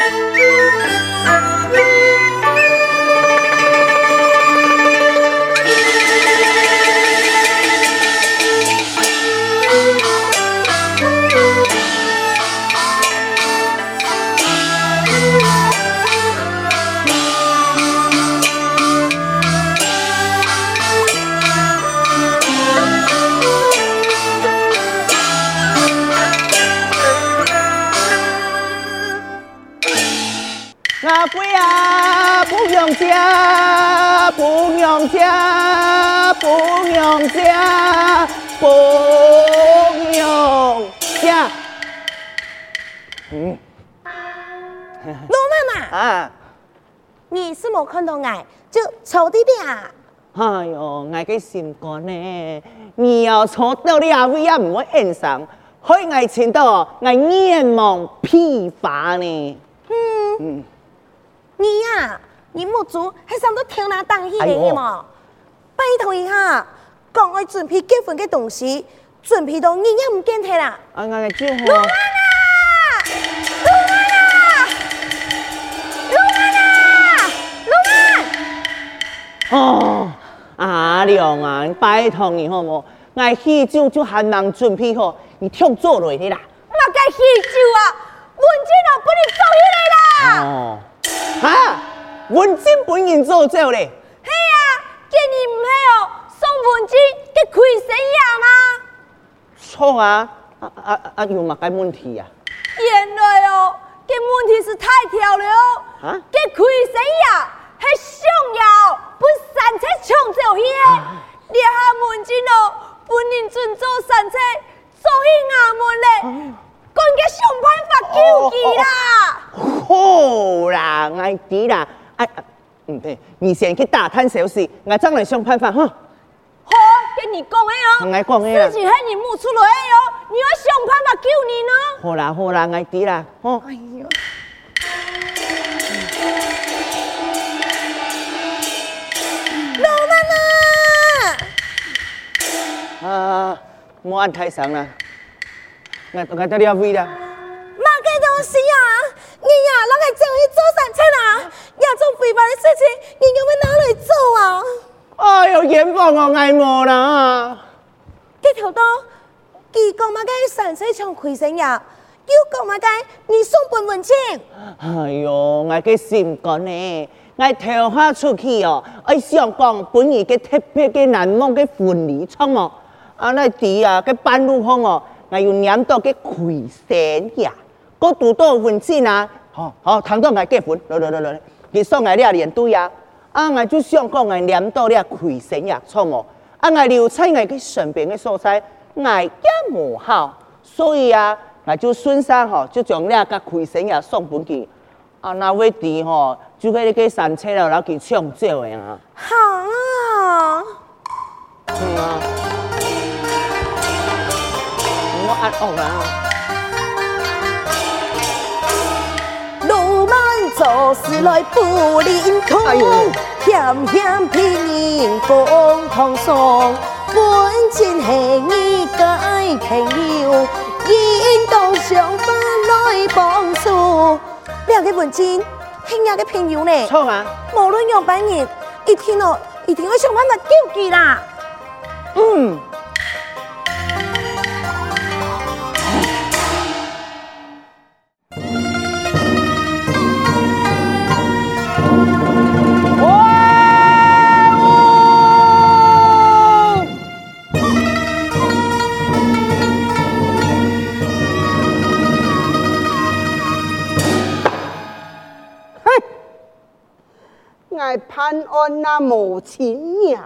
阿 你是没看到我就抽的的啊？哎呦，我嘅心肝呢？你要错到你阿位也唔会欣赏，害我听到我眼望疲乏呢。嗯。嗯。你呀、啊，你莫做，还想到听哪当戏的嘛？拜托一下，讲爱准备结婚的东西，准备到你也唔见睇啦。啊，我来就好。哦，阿亮啊，拜托你好冇？我喜酒就喊人准备好，你听做落去啦。我该喜酒啊，文静啊，不能做起来啦。哦。哈，文静本人做做咧？嘿啊，今日唔系哦，宋文静嘅亏生呀吗？错啊，啊啊啊，有嘛个问题啊？原来哦，嘅问题是太跳了。啊？嘅亏生呀，系上要不山车抢走去。你下文静哦，本人准做山车，做去衙门咧，赶紧想办法救佢啦。好啦，我知啦，哎，唔对，你先去打探消息，我再来想办法哈。好，跟你讲的哦，我讲的，事情系你冒出来的哦，你要想办法救你呢。好啦好啦，我知啦，哦。哎呀，莫按太上啦，我我到你阿位啦。乜嘅东西啊？你呀，啷个叫去做山车啦？呀，做非法的事情，你要要哪里做啊？哎呦，阎王我爱莫啦！这条道，佢讲乜嘅山车抢亏生呀？又讲乜嘅你送本文钱？哎呦，我嘅心肝呢？我跳下出去哦，我想讲本日嘅特别嘅难忘嘅婚礼场哦，啊那地啊嘅半路风哦，我要念到嘅亏生呀。我读到文字啊，好好谈到我结婚，来来来来，你送我俩连队呀，啊我就想讲我念到俩亏生呀，错哦，啊我留菜我嘅身边嘅所在，我也无好，所以啊，我就顺势吼，就将俩个亏生呀送本去，啊那位地吼，就喺你个山车了，然后去抢走嘅啊。好啊。嗯啊。我按恶啊。做事来不灵通，险险拼命共同送，本钱系你嘅朋友，应当想法来帮助。两个本钱系两个朋友呢？错啊！无论用百年，一天哦，一定要想办法救济啦。嗯。潘安那无情念，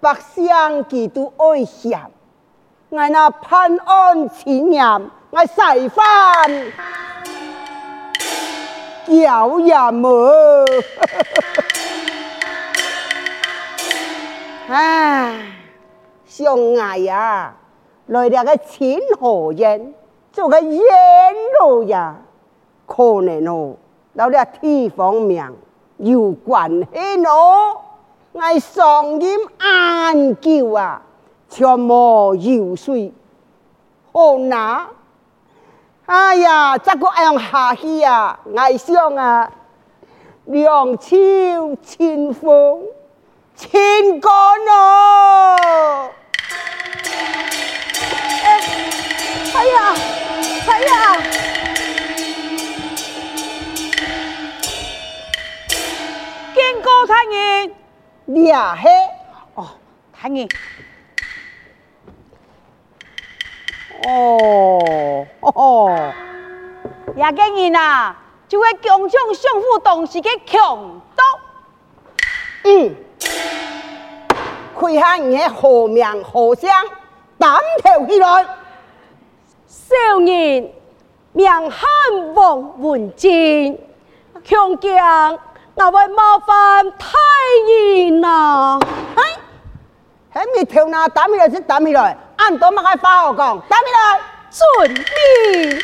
百姓几度哀嫌。我那潘安情念，我细翻有也无。唉，相爱呀，来了个千和人，做个烟路呀，可能哦，老了地方名。有关系咯，我上音安叫啊，全无油水，好拿，哎呀，这个样下去啊，爱上啊，两手清风，清干哦。哎，哎呀，哎呀，见过太哦。哦，哦，也个人啊，就会强抢相府东西嘅强盗。嗯，看下你的何名何相，胆跳起来。少年名汉王文静，强将那位麻烦太爷呐。嘿，还没跳呢，打起来先打起来。按多么个话我讲，打起来，遵命。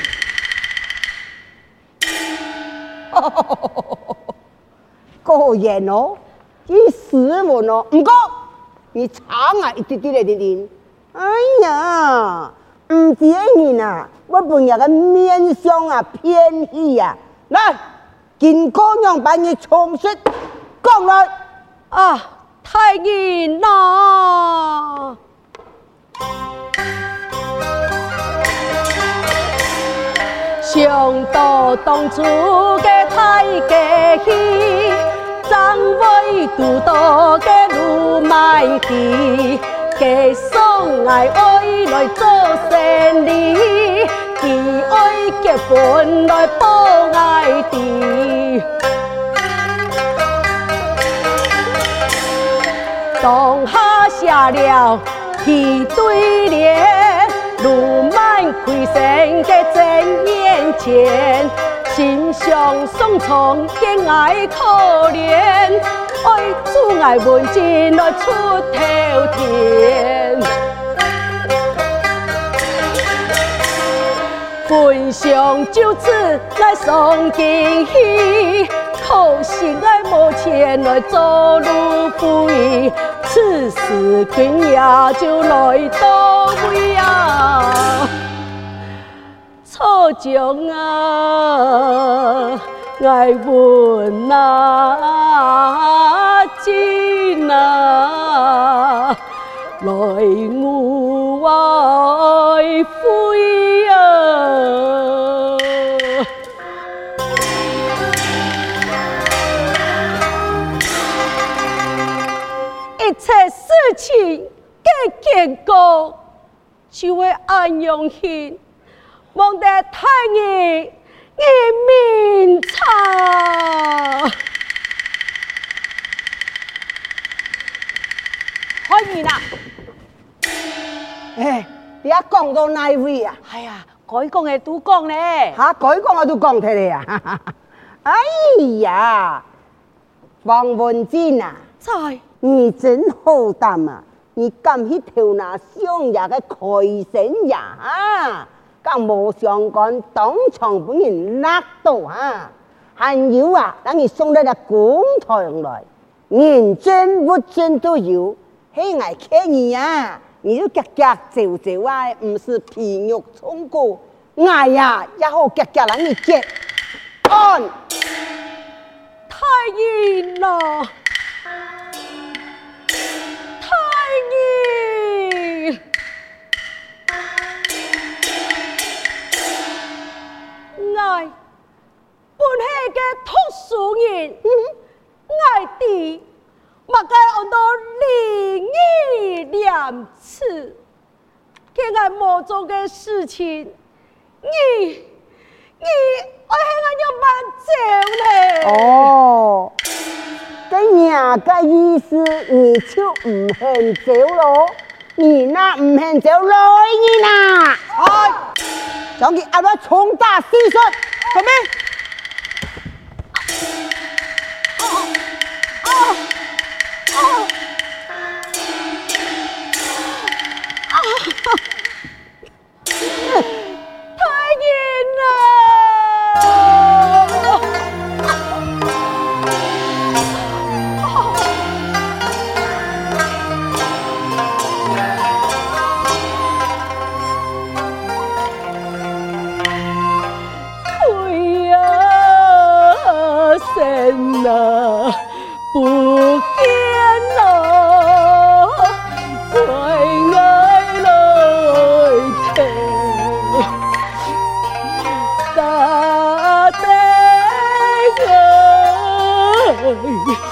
果然哦，你斯文哦，唔过你差啊一点点的点。哎呀，唔知你呐，我本日个面相啊偏气呀，来，见姑娘把你重述讲来。啊，太爷呐。想到当初嘅太家戏，张伟都到嘅路卖地，嘅送爱爱来做生意，佢爱结婚来报爱弟，当下下了一对联，路满亏损嘅正眼前，心想送从见爱可怜，爱阻碍文静来出头天，本想就此来送惊喜，可惜爱没钱来做路不易。此时君也就来到位啊，错将啊，爱问啊，今啊，来我爱妃啊。一切事情皆结果，就会安阳庆，望得太爷一面茶。开面啦！哎，你一讲到哪位啊？哎呀，该讲嘅都讲咧。吓，改讲我都讲出嚟啊！哎呀，王文静啊，在。你真好胆啊！你敢去偷那相爷嘅开心呀？啊，更冇相干，当场本人拉到啊！还有啊，等你送到个公堂来，人证物证都有，嘿，爱看你呀！你就夹夹走走啊，唔是皮肉虫过，哎呀，也好夹夹让你接，按太阴啦！爱本系个读书人，爱弟莫该按到礼义廉耻，佢爱莫做嘅事情，你你爱系我要慢走咧。哦，咁呀个意思，你就唔肯走咯？你那唔肯走来你呐？哎。将佢阿妈重打四摔，准备。啊啊啊！文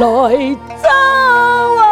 来走啊！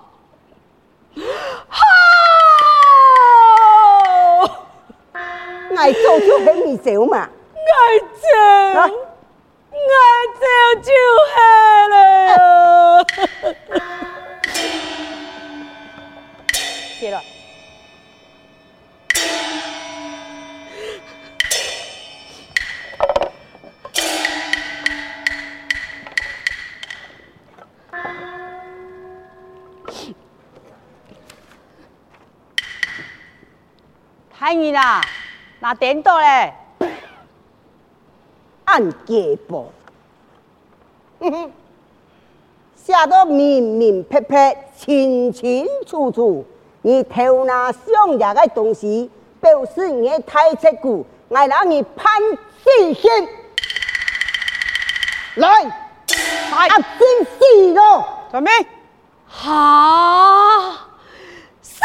好，爱走就和你走嘛。爱走，爱走就好了。了。太热啦，那点到嘞？按揭簿，哼哼，写得明明白白，清清楚楚。你头拿上牙的东西，表示你太切骨，我让你判死刑。来。啊，真死咯！准备，好，死！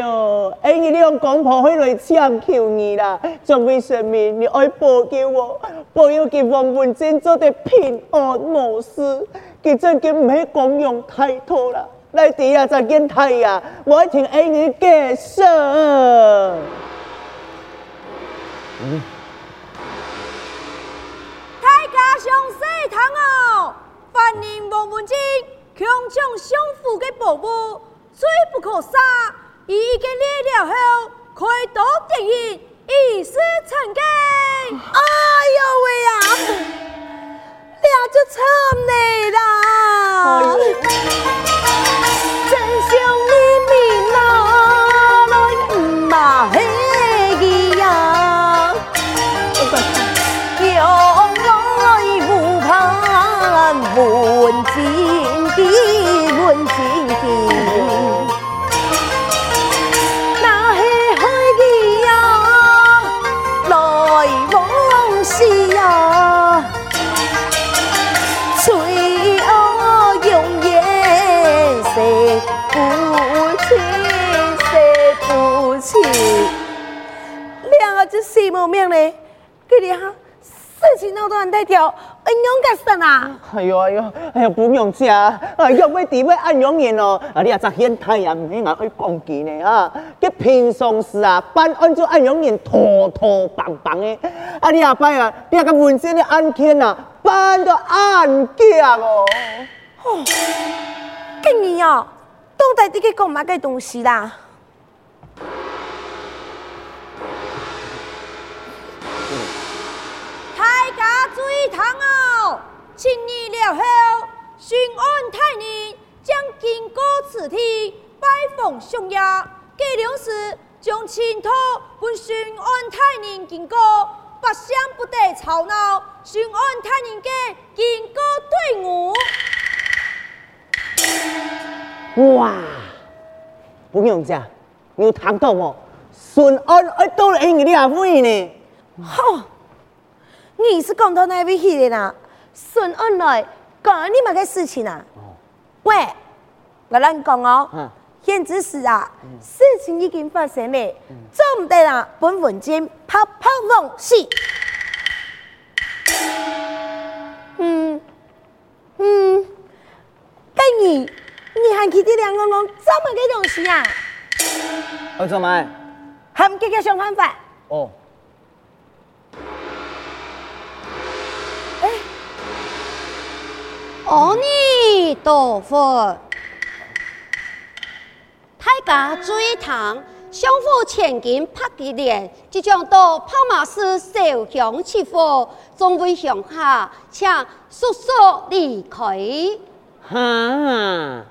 啊！哎呦，哎，你两公婆会来请求你啦，仲为什么你爱保佑我，保佑佢王文静做得平安无事？佢真嘅唔系讲用太多啦，来底下再见太呀，我爱听哎你介绍。嗯，大家上西堂哦，欢迎王文静。强将相府的宝物最不可杀杀，一个裂了后，开刀定义，以示成功。哎呦喂呀，俩就惨你啦！真想你明哪个这什么命嘞？给你哈，事情闹得很大条。安永个神啊！哎呦哎呦哎呦，不用吃，哎呦，要底要安永人哦，啊，你啊昨天太阳唔系硬去讲几呢啊？佮平常时啊，办案就安永人拖拖棒棒的，啊，你阿伯啊，你啊个文静的案件啊，办到案件哦。哦，今年哦，到底啲个讲乜嘅东西啦？七年了后，巡按太宁将经过此地拜访相爷，计量时将青土本巡按太宁经过，百姓不得吵闹，巡按太宁嘅经过队伍。哇，不用讲，有谈到哦，巡按爱到了你阿妹呢？好，你是讲到哪位去的呢？顺恩来讲你们的事情啊！哦、喂，我来讲哦。现只是啊，嗯、事情已经发生了，做唔得啦，本文件泡泡往死。嗯嗯，跟你，你还去啲两个讲这么个东西啊？我做咩？还唔给佢想办法？哦。阿弥陀佛，大家注意听，相府千金拍几年，即将到跑马寺烧香祈福，众位向下，请速速离开。哈，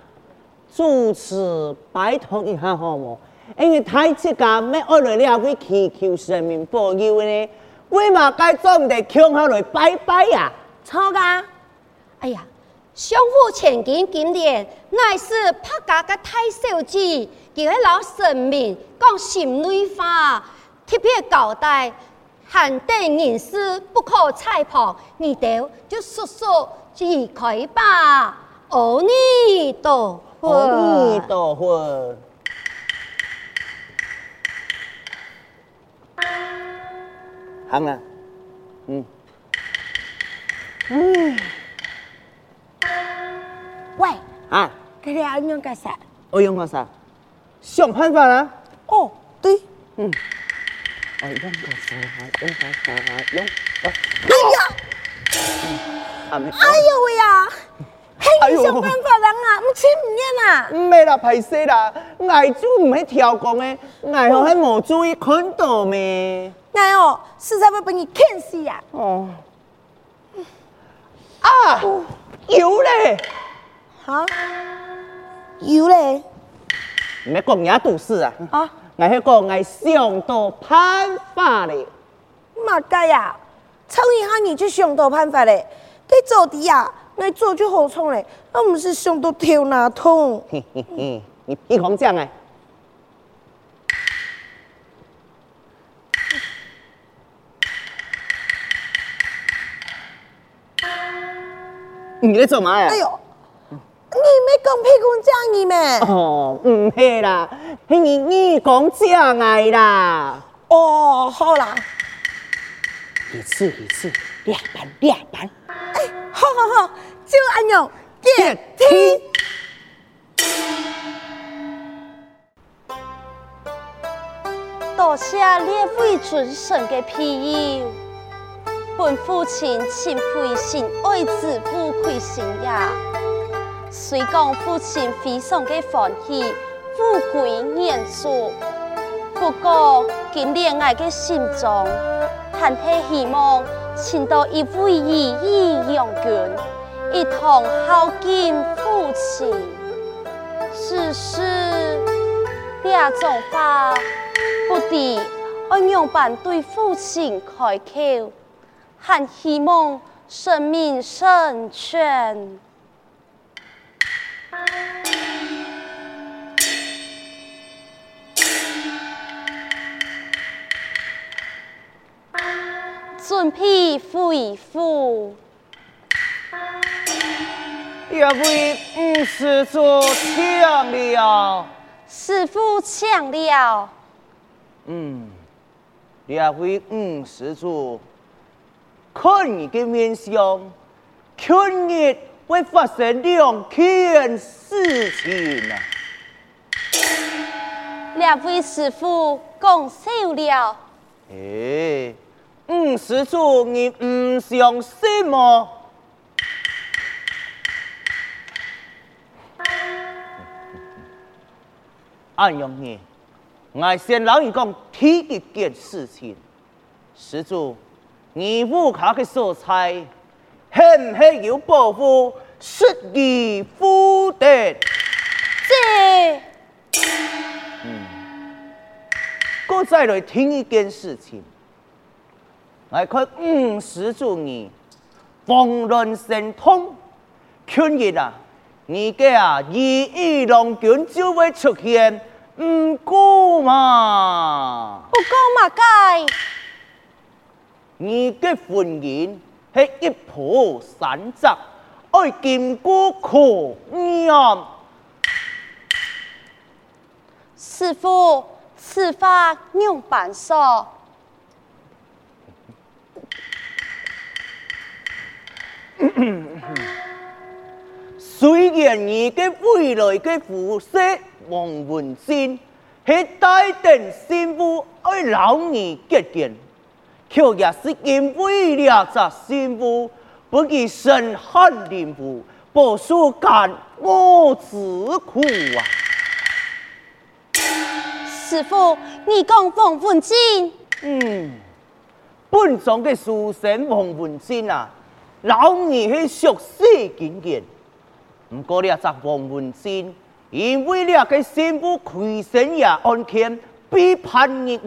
主持拜托一下好唔？因为太子家咩爱来了会祈求神明保佑呢？为嘛该做唔得乡下来拜拜呀？错噶，哎呀！相互前景今年乃是拍家的太守子，叫老神明讲心内话，特别交代，限定人士不可采旁，你哋就速速离开吧。阿弥陀佛，阿弥陀佛。好了，嗯，嗯。喂，啊，佢哋安样干啥？我用干啥？想办法啦。哦，对，嗯。我用干啥？用干啥？用。哎呀！哎呦喂呀！嘿，你想办法人啊？唔听唔见啊？唔系啦，歹势啦，爱就唔系跳工诶，爱好还冇注意看到咩？爱哦，实在要俾你看死呀！哦。啊，有嘞。哈，有嘞，唔系讲嘢都是啊。啊，我迄个我想到办法嘞。嘛该呀，唱一下你就想到办法嘞。给做的呀，来做就好创嘞，我们是想到跳哪通？嘿嘿嘿，你屁狂讲哎！你在做嘛呀？哎呦，你没讲屁狂讲你咩？哦，唔系啦，系你你讲讲哎啦。哦，好啦，一次一次，两班两班。哎，好好好，就按钮电梯。多谢列位尊神的庇佑，本父亲亲非心爱子不亏心呀。虽讲父亲非常的欢喜，富贵延寿。不过，今恋爱的心中，还是希望请到一位义义勇军，一同孝敬父亲。只是，这种话不敌安样办对父亲开口，还希望生命圣泉。准备回府，列位五施主请了。师父请了。嗯，列位五施主，看你的面相，今日会发生两件事情啊。列位师傅讲笑了。诶。五施主，你唔相信么？安阳你，我先老你讲第一件事情。施主，你屋下的素菜，系唔系有保护失义夫的？这，嗯，我再来听一件事情。来看五十主你风轮神通，今日啊，你嘅啊义义龙君就会出现，唔过嘛？不够嘛该？你嘅婚姻系一铺三折，爱经过考验。师父，此法用办说。虽然你嘅未来嘅夫婿王文静系带定新妇爱老你结婚，却也是因为了这新妇不给生孩灵妇，不受干我之苦啊！师父，你讲王文静？嗯，本庄嘅书生王文静啊。老二是熟悉经验，不过了，这王文静因为了个新妇亏心也案件，被判入狱，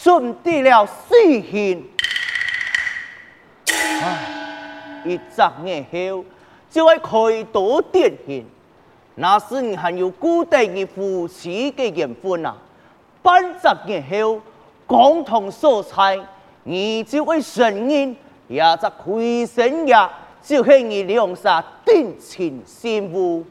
准备了死刑。唉，一十年后就会开刀典刑，那时你还有固定的夫妻的缘分啊！半十年后共同所财，你就会承认。也则亏心也，就系你两杀定情心物。